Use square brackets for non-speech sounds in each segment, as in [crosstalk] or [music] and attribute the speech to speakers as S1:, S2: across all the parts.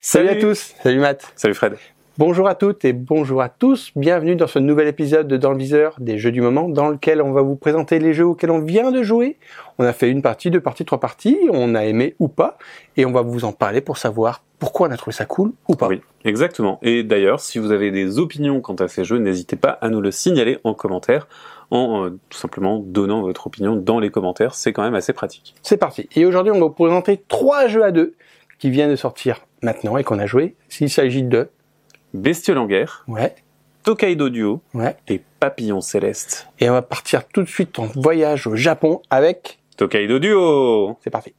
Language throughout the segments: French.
S1: Salut, à tous, salut Matt.
S2: Salut Fred.
S1: Bonjour à toutes et bonjour à tous. Bienvenue dans ce nouvel épisode de Dans le viseur des jeux du moment dans lequel on va vous présenter les jeux auxquels on vient de jouer. On a fait une partie, deux parties, trois parties, on a aimé ou pas et on va vous en parler pour savoir pourquoi on a trouvé ça cool ou pas.
S2: Oui, exactement. Et d'ailleurs, si vous avez des opinions quant à ces jeux, n'hésitez pas à nous le signaler en commentaire en euh, tout simplement donnant votre opinion dans les commentaires, c'est quand même assez pratique.
S1: C'est parti. Et aujourd'hui, on va vous présenter trois jeux à deux qui viennent de sortir maintenant et qu'on a joué. S'il s'agit de
S2: Bestiole en guerre,
S1: ouais,
S2: Tokaido Duo
S1: ouais,
S2: et Papillon Céleste.
S1: et on va partir tout de suite en voyage au Japon avec.
S2: Tokaido Duo
S1: C'est parti.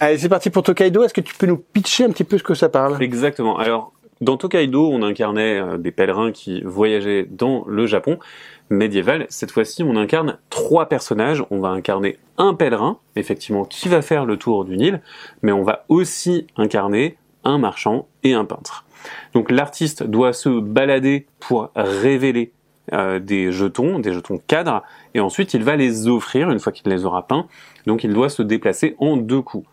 S1: Allez, c'est parti pour Tokaido. Est-ce que tu peux nous pitcher un petit peu ce que ça parle?
S2: Exactement. Alors, dans Tokaido, on incarnait euh, des pèlerins qui voyageaient dans le Japon médiéval. Cette fois-ci, on incarne trois personnages. On va incarner un pèlerin, effectivement, qui va faire le tour du Nil, mais on va aussi incarner un marchand et un peintre. Donc l'artiste doit se balader pour révéler euh, des jetons, des jetons cadres, et ensuite il va les offrir une fois qu'il les aura peints. Donc il doit se déplacer en deux coups.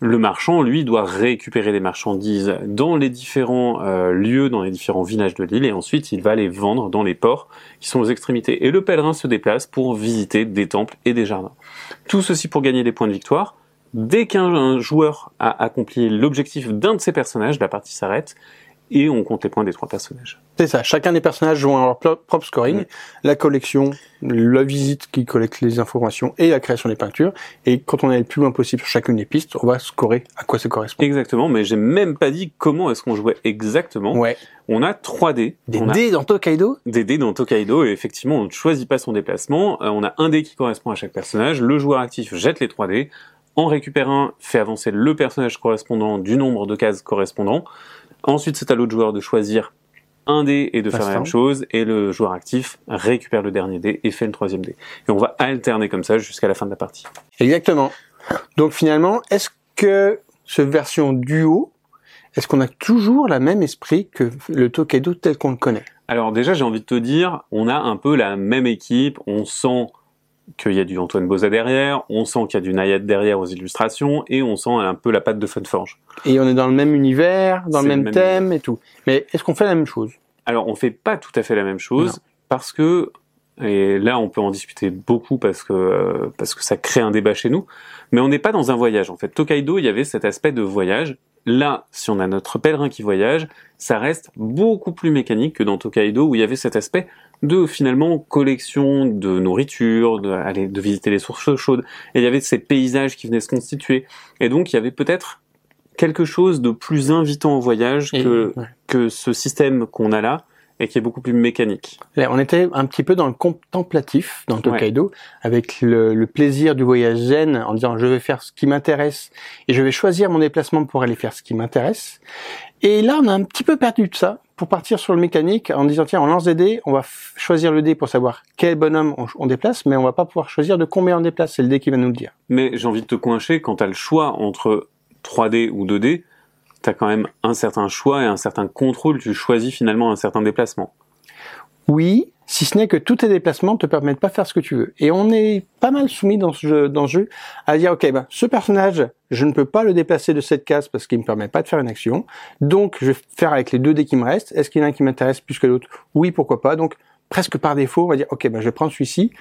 S2: Le marchand, lui, doit récupérer les marchandises dans les différents euh, lieux, dans les différents villages de l'île, et ensuite il va les vendre dans les ports qui sont aux extrémités. Et le pèlerin se déplace pour visiter des temples et des jardins. Tout ceci pour gagner des points de victoire. Dès qu'un joueur a accompli l'objectif d'un de ses personnages, la partie s'arrête, et on compte les points des trois personnages.
S1: C'est ça. Chacun des personnages joue leur propre scoring, la collection, la visite qui collecte les informations et la création des peintures. Et quand on est le plus loin possible sur chacune des pistes, on va scorer à quoi ça correspond.
S2: Exactement, mais j'ai même pas dit comment est-ce qu'on jouait exactement.
S1: Ouais.
S2: On a 3 dés.
S1: Des
S2: on a
S1: dés dans Tokaido?
S2: des dés dans Tokaido et effectivement on ne choisit pas son déplacement. Euh, on a un dé qui correspond à chaque personnage. Le joueur actif jette les 3 dés. En récupère un, fait avancer le personnage correspondant du nombre de cases correspondant. Ensuite c'est à l'autre joueur de choisir un dé et de faire la même chose. Et le joueur actif récupère le dernier dé et fait le troisième dé. Et on va alterner comme ça jusqu'à la fin de la partie.
S1: Exactement. Donc finalement, est-ce que ce version duo, est-ce qu'on a toujours la même esprit que le Tokaido tel qu'on le connaît?
S2: Alors déjà, j'ai envie de te dire, on a un peu la même équipe, on sent qu'il y a du Antoine Boza derrière, on sent qu'il y a du Nayad derrière aux illustrations, et on sent un peu la patte de Funforge.
S1: Et on est dans le même univers, dans le même, thème et tout. Mais est-ce qu'on fait la même chose?
S2: Alors, on fait pas tout à fait la même chose,
S1: Non.
S2: parce que, et là on peut en discuter beaucoup parce que, euh, parce que ça crée un débat chez nous, mais on n'est pas dans un voyage en fait. Tokaido, il y avait cet aspect de voyage. Là, si on a notre pèlerin qui voyage, ça reste beaucoup plus mécanique que dans Tokaido où il y avait cet aspect de finalement collection de nourriture, de, aller, de visiter les sources chaudes, et il y avait ces paysages qui venaient se constituer. Et donc il y avait peut-être quelque chose de plus invitant au voyage
S1: Et-
S2: que,
S1: ouais.
S2: que ce système qu'on a là et qui est beaucoup plus mécanique.
S1: Là, on était un petit peu dans le contemplatif dans Tokaido, avec le, le plaisir du voyage zen, en disant je vais faire ce qui m'intéresse et je vais choisir mon déplacement pour aller faire ce qui m'intéresse. Et là, on a un petit peu perdu de ça pour partir sur le mécanique en disant tiens, on lance des dés, on va choisir le dé pour savoir quel bonhomme on, on déplace, mais on va pas pouvoir choisir de combien on déplace. C'est le dé qui va nous le dire.
S2: Mais j'ai envie de te coincher, quand tu as le choix entre 3D ou 2D, quand même un certain choix et un certain contrôle, tu choisis finalement un certain déplacement.
S1: Oui, si ce n'est que tous tes déplacements te permettent pas de faire ce que tu veux. Et on est pas mal soumis dans ce jeu, dans ce jeu à dire, ok, ben, ce personnage, je ne peux pas le déplacer de cette case parce qu'il me permet pas de faire une action. Donc, je vais faire avec les deux dés qui me restent. Est-ce qu'il y en a un qui m'intéresse plus que l'autre? Oui, pourquoi pas. Donc, presque par défaut, on va dire, ok, ben, je vais prendre celui-ci.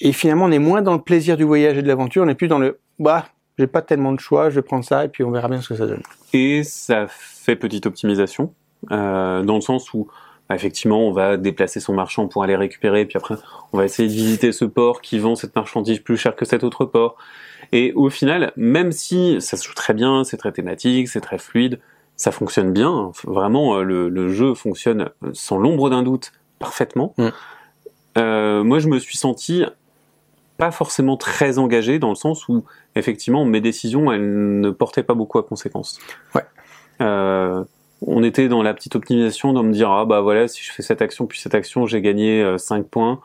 S1: Et finalement, on est moins dans le plaisir du voyage et de l'aventure. On est plus dans le, bah, j'ai pas tellement de choix, je vais prendre ça et puis on verra bien ce que ça donne.
S2: Et ça fait petite optimisation, euh, dans le sens où bah, effectivement on va déplacer son marchand pour aller récupérer, puis après on va essayer de visiter ce port qui vend cette marchandise plus cher que cet autre port. Et au final, même si ça se joue très bien, c'est très thématique, c'est très fluide, ça fonctionne bien, vraiment euh, le, le jeu fonctionne sans l'ombre d'un doute parfaitement.
S1: Mm.
S2: Euh, moi je me suis senti pas forcément très engagé dans le sens où effectivement mes décisions elles ne portaient pas beaucoup à conséquence.
S1: Ouais.
S2: Euh, on était dans la petite optimisation de me dire ah bah voilà si je fais cette action puis cette action j'ai gagné euh, 5 points.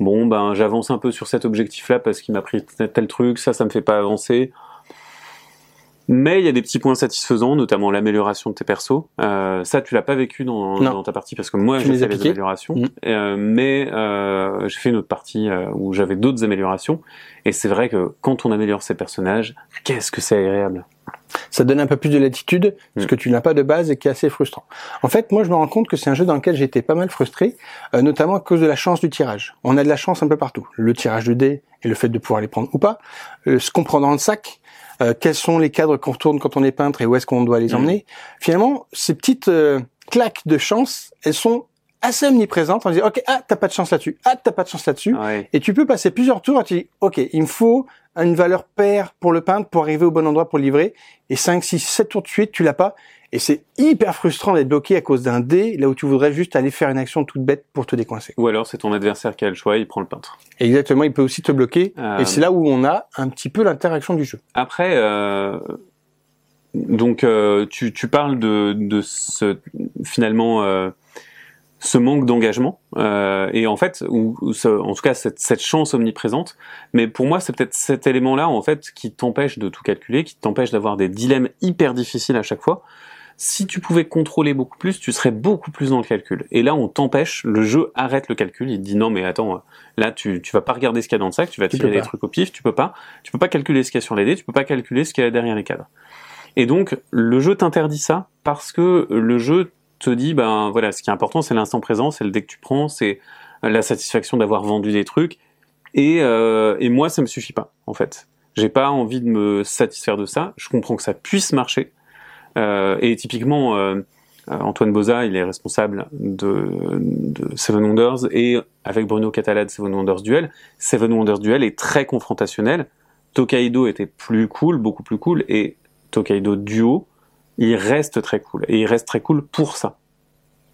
S2: Bon ben j'avance un peu sur cet objectif là parce qu'il m'a pris tel, tel truc, ça ça me fait pas avancer. Mais il y a des petits points satisfaisants, notamment l'amélioration de tes persos. Euh, ça, tu l'as pas vécu dans, dans ta partie parce que moi, j'ai fait les améliorations.
S1: Mm.
S2: Euh, mais euh, j'ai fait une autre partie euh, où j'avais d'autres améliorations. Et c'est vrai que quand on améliore ses personnages, qu'est-ce que c'est agréable.
S1: Ça donne un peu plus de latitude, ce
S2: Mm.
S1: que tu n'as pas de base et qui est assez frustrant. En fait, moi, je me rends compte que c'est un jeu dans lequel été pas mal frustré, euh, notamment à cause de la chance du tirage. On a de la chance un peu partout. Le tirage du dé et le fait de pouvoir les prendre ou pas, euh, ce qu'on prend dans le sac, euh, quels sont les cadres qu'on tourne quand on est peintre et où est-ce qu'on doit les
S2: Mm.
S1: emmener? Finalement, ces petites euh, claques de chance, elles sont assez omniprésentes. On dit, ok, ah, t'as pas de chance là-dessus, ah, t'as pas de chance là-dessus.
S2: Ouais.
S1: Et tu peux passer plusieurs tours et tu dis, OK, il me faut une valeur paire pour le peindre pour arriver au bon endroit pour le livrer. Et 5, 6, 7 tours de suite, tu l'as pas. Et c'est hyper frustrant d'être bloqué à cause d'un dé, là où tu voudrais juste aller faire une action toute bête pour te décoincer.
S2: Ou alors c'est ton adversaire qui a le choix, il prend le peintre.
S1: Exactement, il peut aussi te bloquer.
S2: Euh,
S1: Et c'est là où on a un petit peu l'interaction du jeu.
S2: Après, euh, donc euh, tu, tu parles de, de ce finalement euh, ce manque d'engagement euh, et en fait, ou, ou ce- en tout cas cette, cette chance omniprésente. Mais pour moi, c'est peut-être cet élément-là en fait qui t'empêche de tout calculer, qui t'empêche d'avoir des dilemmes hyper difficiles à chaque fois. Si tu pouvais contrôler beaucoup plus, tu serais beaucoup plus dans le calcul. Et là, on t'empêche, le jeu arrête le calcul, il te dit non mais attends, là tu, tu vas pas regarder ce qu'il y a dans le sac, tu vas tirer
S1: pas.
S2: trucs au pif, tu peux pas, tu peux pas calculer ce qu'il y a sur les dés, tu peux pas calculer ce qu'il y a derrière les cadres. Et donc, le jeu t'interdit ça parce que le jeu te dit, ben voilà, ce qui est important, c'est l'instant présent, c'est le dé que tu prends, c'est la satisfaction d'avoir vendu des trucs. Et, euh, et moi, ça me suffit pas, en fait. J'ai pas envie de me satisfaire de ça. Je comprends que ça puisse marcher. Euh, et typiquement, euh, Antoine Boza, il est responsable de, de Seven Wonders et avec Bruno Catala de Seven Wonders Duel. Seven Wonders Duel est très confrontationnel. Tokaido était plus cool, beaucoup plus cool, et Tokaido Duo, il reste très cool. Et il reste très cool pour ça.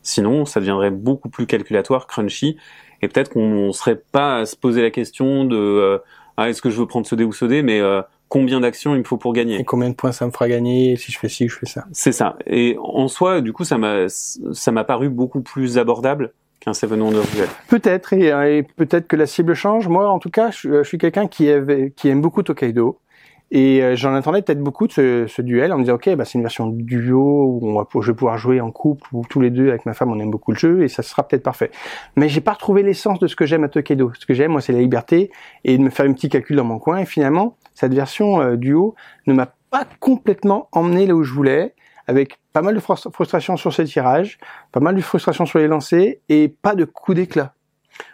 S2: Sinon, ça deviendrait beaucoup plus calculatoire, crunchy, et peut-être qu'on serait pas à se poser la question de euh, ah, est-ce que je veux prendre ce dé ou ce dé, mais euh, combien d'actions il me faut pour gagner?
S1: Et combien de points ça me fera gagner? Si je fais ci, je fais ça.
S2: C'est ça. Et en soi, du coup, ça m'a ça m'a paru beaucoup plus abordable qu'un Seven Wonders Duel.
S1: Peut-être, et, et peut-être que la cible change. Moi, en tout cas, je, je suis quelqu'un qui, avait- qui aime beaucoup Tokaido. Et euh, j'en attendais peut-être beaucoup de ce, ce duel en me disant, ok, bah, c'est une version duo où on va, je vais pouvoir jouer en couple ou tous les deux avec ma femme, on aime beaucoup le jeu et ça sera peut-être parfait. Mais j'ai pas retrouvé l'essence de ce que j'aime à Tokaido. Ce que j'aime, moi, c'est la liberté et de me faire un petit calcul dans mon coin. Et finalement, cette version euh, duo ne m'a pas complètement emmené là où je voulais, avec pas mal de frustra- frustration sur ces tirages, pas mal de frustration sur les lancers et pas de coup d'éclat.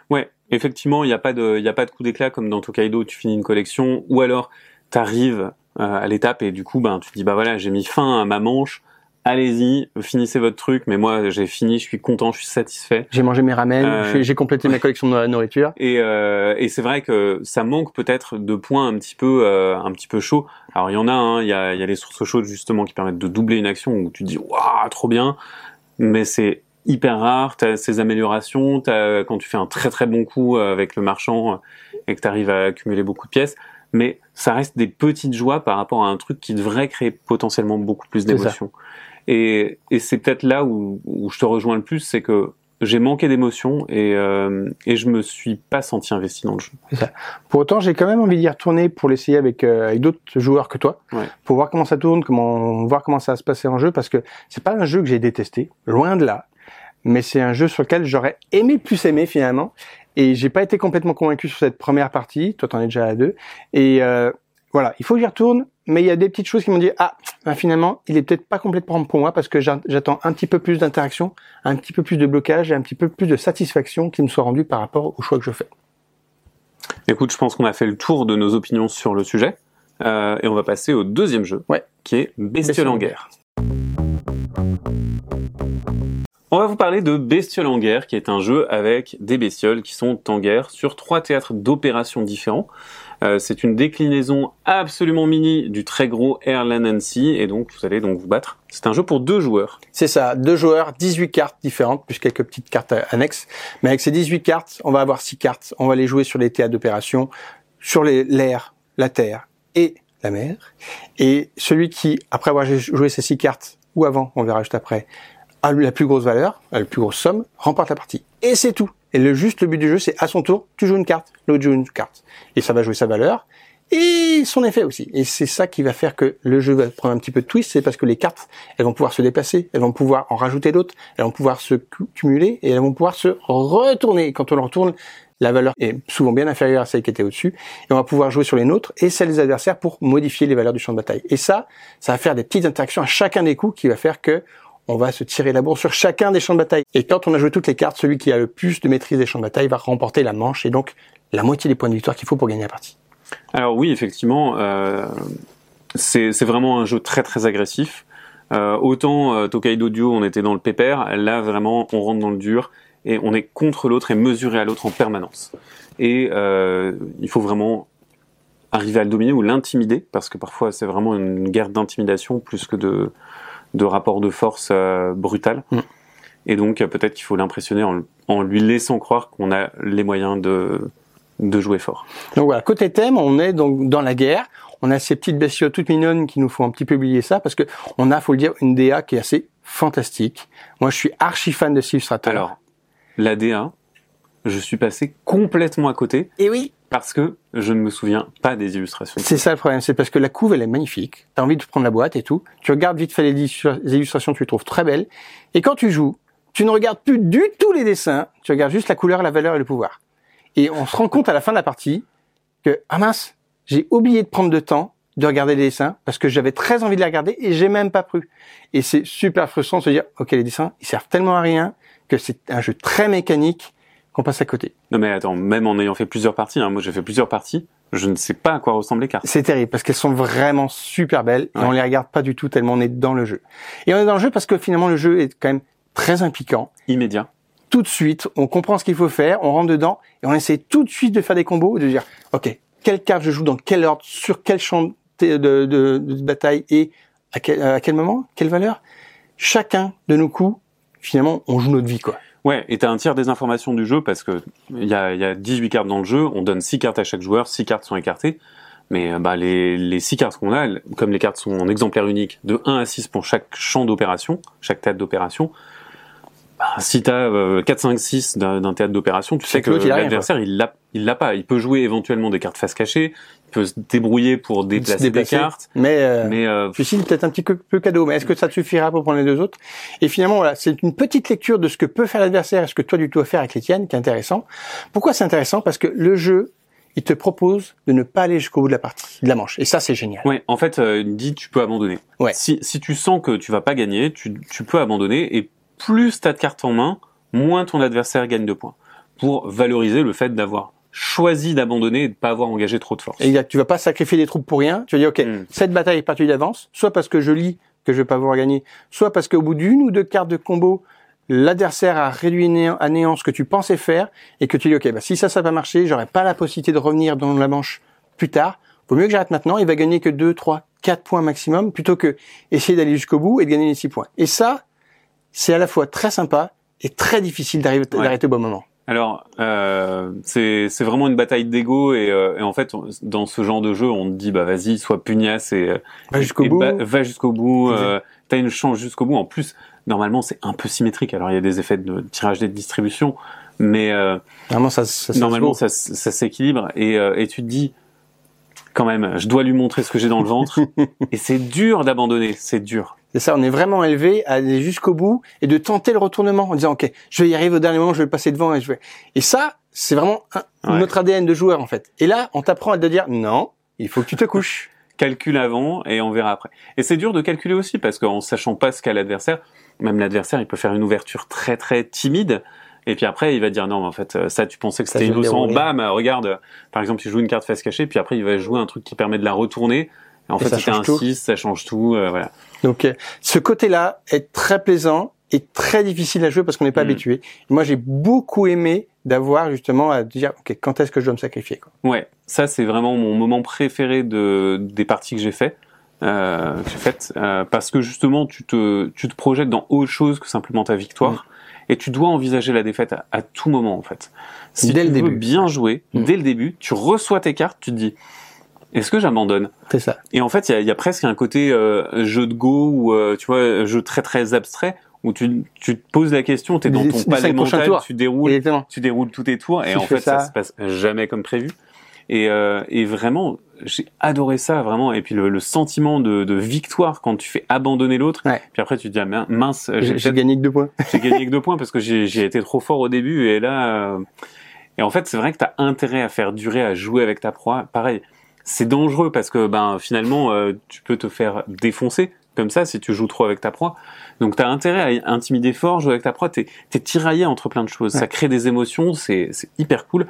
S2: Ouais, effectivement, il n'y a pas de, il a pas de coup d'éclat comme dans Tokaido, où tu finis une collection, ou alors t'arrives euh, à l'étape et du coup, ben, tu te dis bah voilà, j'ai mis fin à ma manche, allez-y, finissez votre truc, mais moi j'ai fini, je suis content, je suis satisfait.
S1: J'ai mangé mes ramen,
S2: Euh,
S1: j'ai- complété ma collection de [laughs] nourriture.
S2: Et, euh, et c'est vrai que ça manque peut-être de points un petit peu, euh, un petit peu chauds. Alors il y en a, hein, il y a, il y a les sources chaudes justement qui permettent de doubler une action où tu te dis waouh, trop bien, mais c'est hyper rare. T'as ces améliorations, t'as quand tu fais un très très bon coup euh, avec le marchand et que tu arrives à accumuler beaucoup de pièces. Mais ça reste des petites joies par rapport à un truc qui devrait créer potentiellement beaucoup plus
S1: ça.
S2: d'émotions. Et, et c'est peut-être là où, où je te rejoins le plus, c'est que j'ai manqué d'émotions et, euh, et je me suis pas senti investi dans le jeu.
S1: Pour autant, j'ai quand même envie d'y retourner pour l'essayer avec, euh, avec d'autres joueurs que toi,
S2: Ouais.
S1: pour voir comment ça tourne, comment voir comment ça va se passer en jeu, parce que c'est pas un jeu que j'ai détesté, loin de là, mais c'est un jeu sur lequel j'aurais aimé plus aimer finalement, et j'ai pas été complètement convaincu sur cette première partie. Toi, t'en es déjà à deux, et euh, voilà, il faut que j'y retourne, mais il y a des petites choses qui m'ont dit ah, ben finalement, il est peut-être pas complètement pour moi parce que j'a- j'attends un petit peu plus d'interaction, un petit peu plus de blocage et un petit peu plus de satisfaction qui me soit rendu par rapport au choix que je fais.
S2: Écoute, je pense qu'on a fait le tour de nos opinions sur le sujet euh, et on va passer au deuxième jeu,
S1: Ouais.
S2: qui est Bestiole en
S1: en
S2: guerre. On va vous parler de Bestiole en guerre, qui est un jeu avec des bestioles qui sont en guerre sur trois théâtres d'opérations différents. Euh, c'est une déclinaison absolument mini du très gros Airland Nancy, et donc vous allez donc vous battre. C'est un jeu pour deux joueurs.
S1: C'est ça, deux joueurs, 18 cartes différentes, plus quelques petites cartes annexes. Mais avec ces 18 cartes, on va avoir six cartes. On va les jouer sur les théâtres d'opération, sur l'air, la terre et la mer. Et celui qui, après avoir joué ces six cartes, ou avant, on verra juste après, la plus grosse valeur, la plus grosse somme, remporte la partie. Et c'est tout. Et le juste le but du jeu, c'est à son tour, tu joues une carte, l'autre joue une carte. Et ça va jouer sa valeur. et son effet aussi. Et c'est ça qui va faire que le jeu va prendre un petit peu de twist, c'est parce que les cartes, elles vont pouvoir se déplacer, elles vont pouvoir en rajouter d'autres, elles vont pouvoir se cumuler et elles vont pouvoir se retourner. Et quand on le retourne, la valeur est souvent bien inférieure à celle qui était au-dessus, et on va pouvoir jouer sur les nôtres et celles des adversaires pour modifier les valeurs du champ de bataille. Et ça, ça va faire des petites interactions à chacun des coups qui va faire que on va se tirer la bourre sur chacun des champs de bataille. Et quand on a joué toutes les cartes, celui qui a le plus de maîtrise des champs de bataille va remporter la manche et donc la moitié des points de victoire qu'il faut pour gagner la partie.
S2: Alors oui, effectivement, euh, c'est vraiment un jeu très très agressif. Euh, autant euh, Tokaido Duo, on était dans le pépère, là vraiment on rentre dans le dur et on est contre l'autre et mesuré à l'autre en permanence. Et euh, il faut vraiment arriver à le dominer ou l'intimider, parce que parfois c'est vraiment une guerre d'intimidation plus que de, de rapport de force euh, brutal.
S1: Mm.
S2: Et donc euh, peut-être qu'il faut l'impressionner en, en lui laissant croire qu'on a les moyens de, de jouer fort.
S1: Donc voilà, côté thème, on est donc dans la guerre. On a ces petites bestioles toutes mignonnes qui nous font un petit peu oublier ça parce que on a, faut le dire, une DA qui est assez fantastique. Moi, je suis archi fan de cet illustrateur.
S2: Alors, la DA, je suis passé complètement à côté
S1: et oui,
S2: parce que je ne me souviens pas des illustrations.
S1: c'est ça le problème, c'est parce que la couve elle est magnifique. T'as envie de prendre la boîte et tout. Tu regardes vite fait les illustra- les illustrations, tu les trouves très belles. Et quand tu joues, tu ne regardes plus du tout les dessins. Tu regardes juste la couleur, la valeur et le pouvoir. Et on se rend compte à la fin de la partie que ah mince, j'ai oublié de prendre de temps de regarder les dessins parce que j'avais très envie de les regarder et j'ai même pas pris. Et c'est super frustrant de se dire ok les dessins ils servent tellement à rien que c'est un jeu très mécanique qu'on passe à côté.
S2: Non mais attends, même en ayant fait plusieurs parties, hein, moi j'ai fait plusieurs parties, je ne sais pas à quoi ressemblent les cartes.
S1: C'est terrible parce qu'elles sont vraiment super belles et
S2: Ouais.
S1: on les regarde pas du tout tellement on est dans le jeu. Et on est dans le jeu parce que finalement le jeu est quand même très impliquant.
S2: Immédiat.
S1: Tout de suite, on comprend ce qu'il faut faire, on rentre dedans et on essaie tout de suite de faire des combos, de dire ok quelle carte je joue dans quel ordre, sur quel champ de, de, de- de bataille et à quel, à quel moment, quelle valeur? Chacun de nos coups, finalement, on joue notre vie quoi.
S2: Ouais, et t'as un tiers des informations du jeu parce que il y a, y a 18 cartes dans le jeu, on donne 6 cartes à chaque joueur, 6 cartes sont écartées, mais euh, bah, les, les 6 cartes qu'on a, comme les cartes sont en exemplaire unique, de 1 à 6 pour chaque champ d'opération, chaque théâtre d'opération, bah, si t'as euh, 4, 5, 6 d'un théâtre d'opération, tu sais
S1: que
S2: l'adversaire, il l'a il l'a pas. Il peut jouer éventuellement des cartes face cachée, peut se débrouiller pour déplacer,
S1: déplacer.
S2: des cartes,
S1: Mais, euh,
S2: mais euh,
S1: peut-être un petit peu peu cadeau, mais est-ce que ça te suffira pour prendre les deux autres? Et finalement, voilà, c'est une petite lecture de ce que peut faire l'adversaire et ce que toi tu dois faire avec les tiennes qui est intéressant. Pourquoi c'est intéressant? Parce que le jeu, il te propose de ne pas aller jusqu'au bout de la partie, de la manche. Et ça, c'est génial.
S2: Ouais, en fait, euh, il dit tu peux abandonner.
S1: Ouais.
S2: Si, si tu sens que tu vas pas gagner, tu, tu peux abandonner et plus t'as de cartes en main, moins ton adversaire gagne de points. Pour valoriser le fait d'avoir choisi d'abandonner et de pas avoir engagé trop de force.
S1: Exact. Tu vas pas sacrifier des troupes pour rien. Tu vas dire, ok,
S2: Mm.
S1: cette bataille est partie d'avance, soit parce que je lis que je vais pas pouvoir gagner, soit parce qu'au bout d'une ou deux cartes de combo, l'adversaire a réduit à néant ce que tu pensais faire et que tu dis, ok, bah, si ça, ça va pas marcher, j'aurai pas la possibilité de revenir dans la manche plus tard. Vaut mieux que j'arrête maintenant. Il va gagner que 2, 3, 4 points maximum plutôt que essayer d'aller jusqu'au bout et de gagner les 6 points. Et ça, c'est à la fois très sympa et très difficile d'arriver
S2: Ouais.
S1: d'arrêter au bon moment.
S2: Alors, euh, c'est vraiment une bataille d'ego et, euh, et en fait, on- dans ce genre de jeu, on te dit bah vas-y, sois pugnace et
S1: Va jusqu'au bout.
S2: va jusqu'au bout. Euh, T'as une chance jusqu'au bout. En plus, normalement, c'est un peu symétrique. Alors, il y a des effets de tirage et de distribution, mais euh,
S1: Normalement, ça, ça, ça se
S2: normalement
S1: vaut.
S2: ça, s- ça s'équilibre et, euh, et tu te dis quand même je dois lui montrer ce que j'ai dans le ventre [laughs] et c'est dur d'abandonner c'est dur
S1: C'est ça, on est vraiment élevé à aller jusqu'au bout et de tenter le retournement en disant ok, je vais y arriver au dernier moment, je vais passer devant et je vais. Et ça, c'est vraiment un-
S2: Ouais.
S1: notre ADN de joueur en fait. Et là, on t'apprend à te dire non, il faut que tu te couches. [laughs]
S2: calcule avant et on verra après et c'est dur de calculer aussi parce qu'en sachant pas ce qu'a l'adversaire même l'adversaire il peut faire une ouverture très très timide et puis après il va dire non mais en fait euh, ça tu pensais que c'était innocent bam euh, regarde euh, par exemple il joue une carte face cachée puis après il va jouer un truc qui permet de la retourner et en
S1: Et
S2: fait c'était un
S1: change tout.
S2: 6 ça change tout euh, voilà
S1: Donc euh, ce côté-là est très plaisant et très difficile à jouer parce qu'on n'est pas
S2: Mm.
S1: habitué. Et moi, j'ai beaucoup aimé d'avoir justement à dire ok, quand est-ce que je dois me sacrifier quoi.
S2: Ouais, ça c'est vraiment mon moment préféré de des parties que j'ai fait, euh, que j'ai faites, euh, parce que justement tu te tu te projettes dans autre chose que simplement ta victoire, et tu dois envisager la défaite à, à tout moment en fait. Si
S1: Dès
S2: tu
S1: le
S2: veux
S1: début.
S2: bien jouer
S1: Mm.
S2: dès le début, tu reçois tes cartes, tu te dis est-ce que j'abandonne?
S1: C'est ça.
S2: Et en fait il y a, y a presque un côté euh, jeu de go ou euh, tu vois jeu très très abstrait où tu tu te poses la question, t'es dans ton palais mental, tu déroules
S1: Exactement.
S2: tu déroules tous tes tours et
S1: Tu
S2: en fait ça.
S1: ça.
S2: se passe jamais comme prévu. Et, euh, et vraiment, j'ai adoré ça vraiment. Et puis le, le sentiment de, de victoire quand tu fais abandonner l'autre.
S1: Ouais.
S2: Puis après tu te dis ah, min- mince, j'ai
S1: gagné que deux points. [laughs]
S2: j'ai gagné que deux points parce que j'ai été trop fort au début. Et là, euh, et en fait c'est vrai que t'as intérêt à faire durer, à jouer avec ta proie. Pareil, c'est dangereux parce que ben finalement euh, tu peux te faire défoncer comme ça si tu joues trop avec ta proie. Donc t'as intérêt à intimider fort, jouer avec ta proie. T'es es tiraillé entre plein de choses. Ça crée des émotions, c'est c'est hyper cool.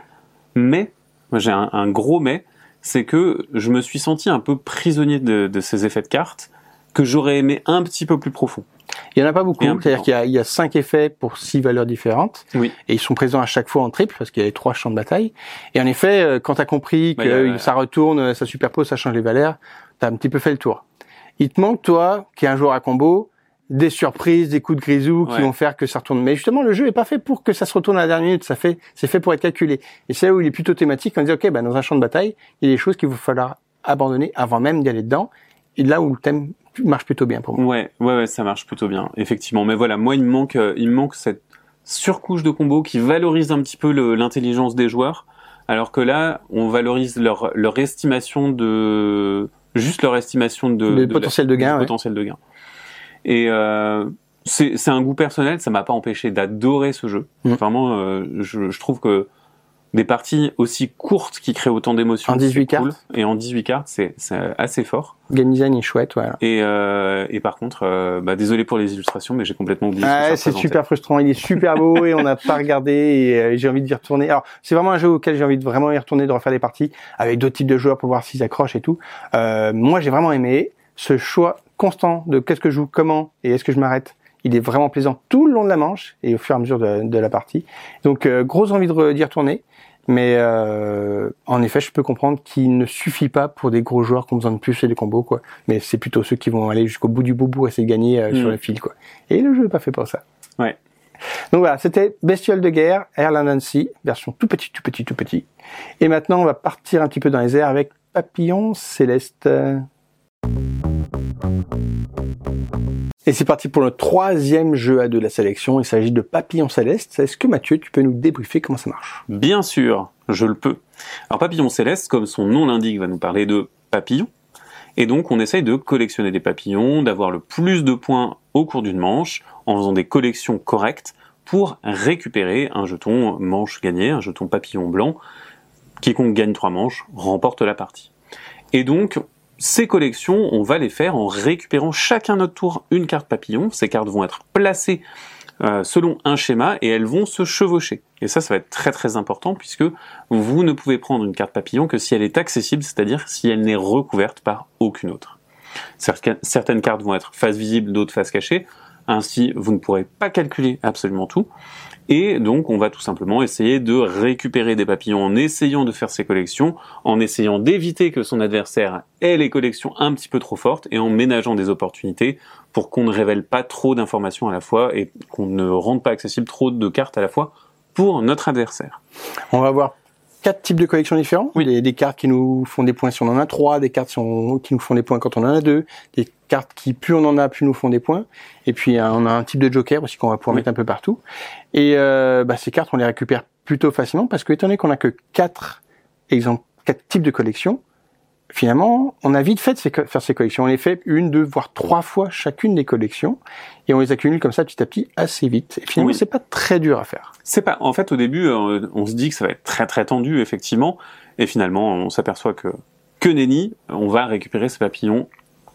S2: Mais moi j'ai un, un gros mais, c'est que je me suis senti un peu prisonnier de, de ces effets de cartes que j'aurais aimé un petit peu plus profond.
S1: Il y en a pas beaucoup. C'est-à-dire qu'il y y a cinq effets pour six valeurs différentes.
S2: Oui.
S1: Et ils sont présents à chaque fois en triple parce qu'il y a les trois champs de bataille. Et en effet, euh, quand tu as compris
S2: Bah,
S1: que
S2: a-
S1: ça retourne, ça superpose, ça change les valeurs, tu as un petit peu fait le tour. Il te manque, toi, qui est un joueur à combo, des surprises, des coups de grisou qui
S2: Ouais.
S1: vont faire que ça retourne. Mais justement, le jeu est pas fait pour que ça se retourne à la dernière minute. Ça fait, c'est fait pour être calculé. Et c'est là où il est plutôt thématique. On dit, OK, bah, dans un champ de bataille, il y a des choses qu'il va falloir abandonner avant même d'y aller dedans. Et là où le thème marche plutôt bien pour moi.
S2: Ouais, ouais, ouais, ça marche plutôt bien, effectivement. Mais voilà, moi, il me manque, euh, il me manque cette surcouche de combo qui valorise un petit peu l'intelligence des joueurs, alors que là, on valorise leur, leur estimation de, juste leur estimation de,
S1: Le
S2: de
S1: potentiel de gain, ouais.
S2: potentiel de gain. Et euh, c'est c'est un goût personnel, ça m'a pas empêché d'adorer ce jeu.
S1: Mm.
S2: Vraiment, euh, je, je trouve que des parties aussi courtes qui créent autant d'émotions,
S1: En 18
S2: c'est cool.
S1: cartes.
S2: et en 18 cartes, c'est assez fort.
S1: Game design est chouette, voilà.
S2: Et, euh, et par contre, euh, bah, désolé pour les illustrations, mais j'ai complètement oublié.
S1: Ouais,
S2: ça
S1: c'est super frustrant. Il est super beau et on n'a pas regardé et euh, j'ai envie d'y retourner. Alors, c'est vraiment un jeu auquel j'ai envie de vraiment y retourner, de refaire des parties avec d'autres types de joueurs pour voir s'ils accrochent et tout. Euh, moi, j'ai vraiment aimé ce choix constant de qu'est-ce que je joue, comment et est-ce que je m'arrête. Il est vraiment plaisant tout le long de la manche et au fur et à mesure de, de la partie. Donc, euh, grosse envie d'y retourner. Mais euh, en effet, je peux comprendre qu'il ne suffit pas pour des gros joueurs qui ont besoin de plus et des combos, quoi. Mais c'est plutôt ceux qui vont aller jusqu'au bout du pour essayer de gagner euh, sur
S2: Mm.
S1: le fil, quoi. Et le jeu est pas fait pour ça.
S2: Ouais.
S1: Donc voilà, c'était Bestiole de guerre, Airland Nancy, version tout petit, tout petit, tout petit. Et maintenant, on va partir un petit peu dans les airs avec Papillon Céleste. Et c'est parti pour le troisième jeu à deux de la sélection. Il s'agit de Papillon Céleste. Est-ce que Mathieu, tu peux nous débriefer comment ça marche?
S2: Bien sûr, je le peux. Alors Papillon Céleste, comme son nom l'indique, va nous parler de papillons. Et donc on essaye de collectionner des papillons, d'avoir le plus de points au cours d'une manche, en faisant des collections correctes pour récupérer un jeton manche gagné, un jeton papillon blanc. Quiconque gagne trois manches remporte la partie. Et donc, ces collections, on va les faire en récupérant chacun notre tour une carte papillon. Ces cartes vont être placées euh, selon un schéma et elles vont se chevaucher. Et ça, ça va être très très important puisque vous ne pouvez prendre une carte papillon que si elle est accessible, c'est-à-dire si elle n'est recouverte par aucune autre. Certaines cartes vont être face visible, d'autres face cachée. Ainsi, vous ne pourrez pas calculer absolument tout. Et donc, on va tout simplement essayer de récupérer des papillons en essayant de faire ses collections, en essayant d'éviter que son adversaire ait les collections un petit peu trop fortes et en ménageant des opportunités pour qu'on ne révèle pas trop d'informations à la fois et qu'on ne rende pas accessible trop de cartes à la fois pour notre adversaire.
S1: On va avoir quatre types de collections différents.
S2: Oui.
S1: Des, des cartes qui nous font des points si on en a trois, des cartes qui nous font des points quand on en a deux, des cartes qui plus on en a, plus nous font des points. Et puis euh, on a un type de joker aussi qu'on va pouvoir
S2: Oui.
S1: mettre un peu partout. Et euh, bah, ces cartes, on les récupère plutôt facilement parce que étant donné qu'on a que quatre exemples, quatre types de collections, finalement, on a vite fait de faire ces collections. On les fait une, deux, voire trois fois chacune des collections et on les accumule comme ça petit à petit assez vite. Et finalement,
S2: Oui.
S1: c'est pas très dur à faire.
S2: C'est pas. En fait, au début, euh, on se dit que ça va être très très tendu, effectivement, et finalement, on s'aperçoit que que nenni, on va récupérer ces papillons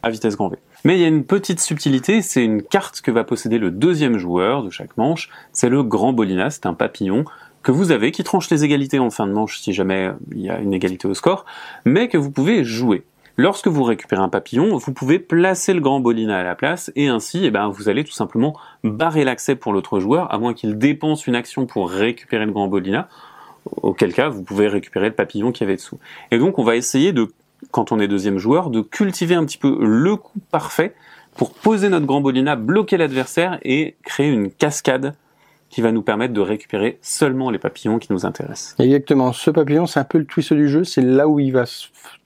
S2: à vitesse grand V. Mais il y a une petite subtilité, c'est une carte que va posséder le deuxième joueur de chaque manche. C'est le Grand Bolina, c'est un papillon que vous avez qui tranche les égalités en fin de manche si jamais il y a une égalité au score, mais que vous pouvez jouer. Lorsque vous récupérez un papillon, vous pouvez placer le grand bolina à la place et ainsi, eh ben, vous allez tout simplement barrer l'accès pour l'autre joueur, à moins qu'il dépense une action pour récupérer le grand bolina, auquel cas vous pouvez récupérer le papillon qui avait dessous. Et donc on va essayer de, quand on est deuxième joueur, de cultiver un petit peu le coup parfait pour poser notre grand bolina, bloquer l'adversaire et créer une cascade qui va nous permettre de récupérer seulement les papillons qui nous intéressent.
S1: Exactement. Ce papillon, c'est un peu le twist du jeu. C'est là où il va,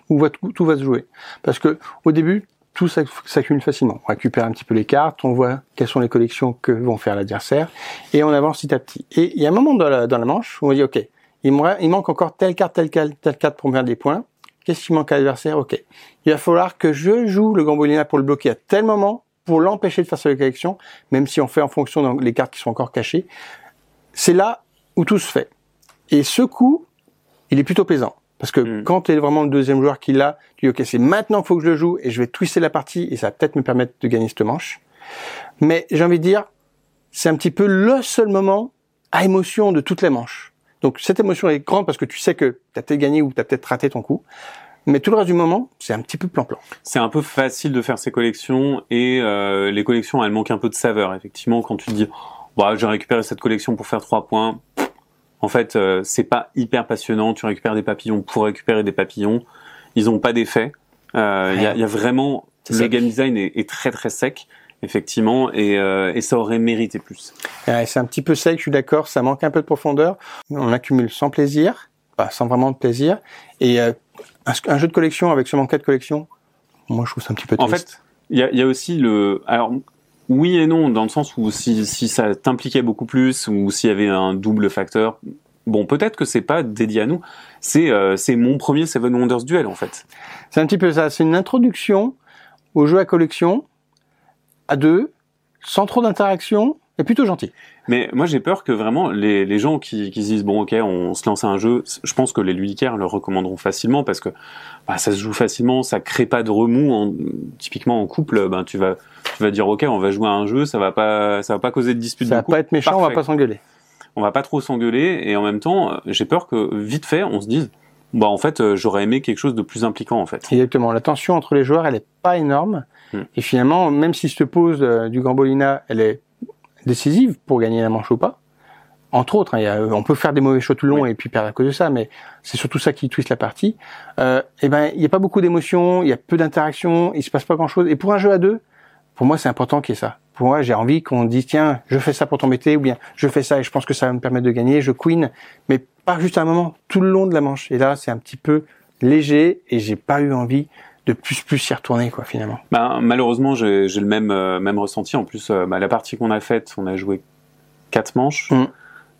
S1: où tout, va se jouer. Parce que au début, tout s'ac- s'accumule facilement. On récupère un petit peu les cartes, on voit quelles sont les collections que vont faire l'adversaire, et on avance petit à petit. Et il y a un moment dans la, dans la manche où on dit, ok, il, me, il manque encore telle carte, telle carte, telle carte pour me faire des points. Qu'est-ce qui manque à l'adversaire? Ok. Il va falloir que je joue le Gambolina pour le bloquer à tel moment pour l'empêcher de faire sa collection, même si on fait en fonction des cartes qui sont encore cachées. C'est là où tout se fait. Et ce coup, il est plutôt plaisant. Parce que
S2: Mm.
S1: quand tu es vraiment le deuxième joueur qui l'a, tu dis ok c'est maintenant qu'il faut que je le joue et je vais twister la partie et ça va peut-être me permettre de gagner cette manche. Mais j'ai envie de dire, c'est un petit peu le seul moment à émotion de toutes les manches. Donc cette émotion est grande parce que tu sais que tu as peut-être gagné ou tu as peut-être raté ton coup. Mais tout le reste du moment, c'est un petit peu plan-plan.
S2: C'est un peu facile de faire ces collections et euh, les collections elles manquent un peu de saveur. Effectivement, quand tu te dis bah, j'ai récupéré cette collection pour faire trois points, en fait euh, c'est pas hyper passionnant. Tu récupères des papillons pour récupérer des papillons, ils ont pas d'effet. Euh, Il y, a, il y a vraiment le game design est, est très très sec effectivement et, euh, et ça aurait mérité plus.
S1: Ouais, c'est un petit peu sec, je suis d'accord, ça manque un peu de profondeur. On accumule sans plaisir, pas sans vraiment de plaisir. Et euh, un, un jeu de collection avec seulement quatre collections, moi je trouve ça un petit peu
S2: En
S1: triste.
S2: fait, il y a, il y a aussi le. Alors, oui et non, dans le sens où si, si ça t'impliquait beaucoup plus, ou s'il y avait un double facteur, bon, peut-être que c'est pas dédié à nous. C'est euh, c'est mon premier Seven Wonders Duel, en fait.
S1: c'est un petit peu ça, c'est une introduction au jeu à collection, à deux, sans trop d'interaction, et plutôt gentil.
S2: Mais moi, j'ai peur que vraiment les, les gens qui, qui se disent bon, ok, on se lance à un jeu. Je pense que les ludicaires le recommanderont facilement parce que bah, ça se joue facilement, ça crée pas de remous. En, typiquement en couple, ben tu vas tu vas dire ok, on va jouer à un jeu, ça va pas ça va pas causer de dispute.
S1: Ça
S2: de
S1: va
S2: couple.
S1: pas être méchant, on va
S2: Parfait.
S1: pas s'engueuler.
S2: on va pas trop s'engueuler et en même temps, j'ai peur que vite fait, on se dise bah en fait, euh, j'aurais aimé quelque chose de plus impliquant en fait.
S1: Exactement. La tension entre les joueurs, elle est pas énorme.
S2: Hmm.
S1: Et finalement, même si se pose euh, du Gambolina, elle est décisive pour gagner la manche ou pas. Entre autres, hein, y a- on peut faire des mauvais choix tout le long et puis perdre à cause de ça, mais c'est surtout ça qui twiste la partie. Euh, et ben, il n'y a pas beaucoup d'émotions, il y a peu d'interactions, il se passe pas grand-chose. Et pour un jeu à deux, pour moi, c'est important qu'il y ait ça. Pour moi, j'ai envie qu'on dise tiens, je fais ça pour t'embêter, ou bien je fais ça et je pense que ça va me permettre de gagner, je queen, mais pas juste à un moment, tout le long de la manche. Et là, c'est un petit peu léger et j'ai pas eu envie de plus plus y retourner quoi finalement.
S2: Bah, malheureusement, j'ai le même euh, même ressenti. En plus, euh, bah, la partie qu'on a faite, on a joué quatre manches.
S1: Mm.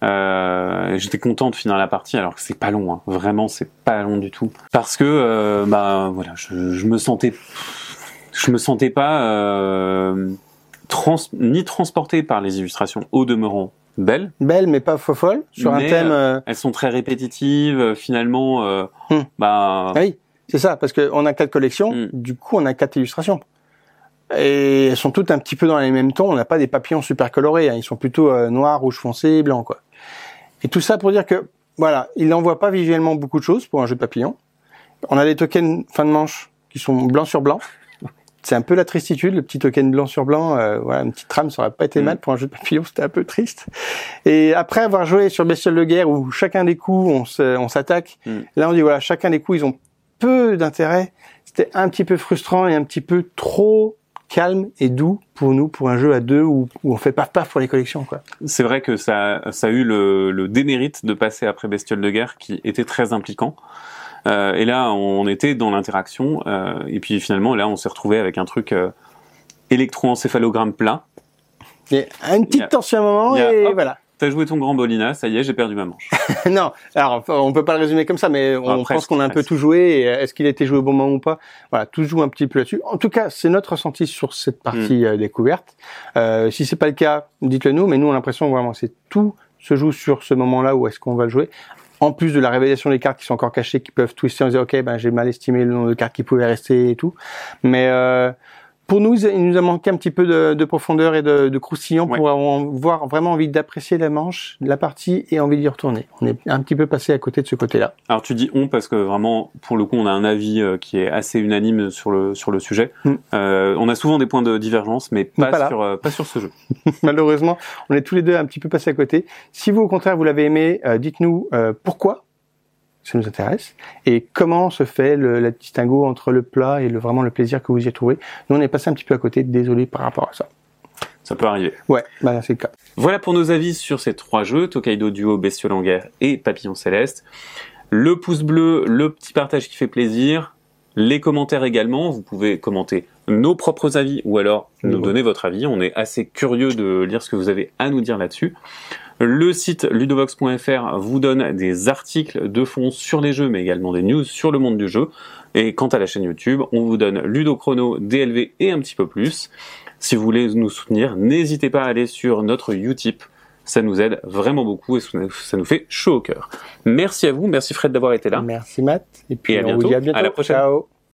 S2: Euh, J'étais content de finir la partie, alors que c'est pas long. Hein. Vraiment, c'est pas long du tout. Parce que euh, bah voilà, je, je me sentais je me sentais pas euh, trans, ni transporté par les illustrations au demeurant belles.
S1: Belle mais pas fofolle sur
S2: Mais,
S1: un thème. euh,
S2: Elles sont très répétitives. Finalement, euh,
S1: Hmm.
S2: bah
S1: Ah oui, c'est ça parce que on a quatre collections,
S2: Mm.
S1: du coup on a quatre illustrations. Et elles sont toutes un petit peu dans les mêmes tons. On n'a pas des papillons super colorés. hein. Ils sont plutôt euh, noirs, rouge foncé, blanc quoi. Et tout ça pour dire que voilà, il n'envoie pas visuellement beaucoup de choses pour un jeu de papillons. On a des tokens fin de manche qui sont blanc sur blanc. [laughs] C'est un peu la tristitude, le petit token blanc sur blanc. euh, voilà, une petite trame, ça aurait pas été
S2: Mm.
S1: mal pour un jeu de papillons, [laughs] c'était un peu triste. Et après avoir joué sur Bestiole de guerre où chacun des coups on s'attaque,
S2: Mm.
S1: là on dit voilà, chacun des coups ils ont peu d'intérêt. C'était un petit peu frustrant et un petit peu trop calme et doux pour nous pour un jeu à deux où, où on fait paf paf pour les collections quoi.
S2: C'est vrai que ça, ça a eu le, le démérite de passer après Bestiole de guerre, qui était très impliquant. Euh, et là, on était dans l'interaction, euh, et puis finalement, là, on s'est retrouvé avec un truc euh, électroencéphalogramme plat.
S1: Et une petite
S2: Il y a-
S1: tension à un moment
S2: il a-
S1: et
S2: hop.
S1: voilà.
S2: T'as joué ton grand Bolina, ça y est, j'ai perdu ma manche. [laughs]
S1: non, alors on peut pas le résumer comme ça, mais on
S2: Ah,
S1: pense
S2: presque,
S1: qu'on a un peu tout joué. Et euh, est-ce qu'il a été joué au bon moment ou pas? Voilà, tout se joue un petit peu là-dessus. En tout cas, c'est notre ressenti sur cette
S2: Mm.
S1: partie euh, découverte. Euh, si c'est pas le cas, dites-le nous. Mais nous, on a l'impression vraiment c'est tout se joue sur ce moment-là où est-ce qu'on va le jouer. En plus de la révélation des cartes qui sont encore cachées, qui peuvent twister en disant ok, ben j'ai mal estimé le nombre de cartes qui pouvaient rester et tout. Mais euh, pour nous, il nous a manqué un petit peu de, de profondeur et de, de croustillant
S2: Ouais.
S1: pour avoir vraiment envie d'apprécier la manche, la partie et envie d'y retourner. On est un petit peu passé à côté de ce côté-là.
S2: Alors tu dis on parce que vraiment, pour le coup, on a un avis euh, qui est assez unanime sur le sur le sujet.
S1: Mm.
S2: Euh, on a souvent des points de divergence, mais pas, sur euh, pas sur ce jeu. [laughs]
S1: Malheureusement, on est tous les deux un petit peu passés à côté. Si vous, au contraire, vous l'avez aimé, euh, dites-nous pourquoi ça nous intéresse et comment se fait le, le distinguo entre le plat et le, vraiment le plaisir que vous y avez trouvé? Nous, on est passé un petit peu à côté, désolé par rapport à ça.
S2: Ça peut arriver.
S1: Ouais, bah, c'est le cas.
S2: Voilà pour nos avis sur ces trois jeux, Tokaido Duo, Bestiole en guerre et Papillon Céleste. Le pouce bleu, le petit partage qui fait plaisir, les commentaires également, vous pouvez commenter nos propres avis ou alors nous donner votre avis, on est assez curieux de lire ce que vous avez à nous dire là-dessus. Le site ludovox.fr vous donne des articles de fond sur les jeux, mais également des news sur le monde du jeu. Et quant à la chaîne YouTube, on vous donne Ludochrono, DLV et un petit peu plus. Si vous voulez nous soutenir, n'hésitez pas à aller sur notre Utip. Ça nous aide vraiment beaucoup et ça nous fait chaud au cœur. Merci à vous, merci Fred d'avoir été là.
S1: Merci Matt.
S2: Et puis à on bientôt. Vous dit à bientôt. À la prochaine.
S1: Ciao.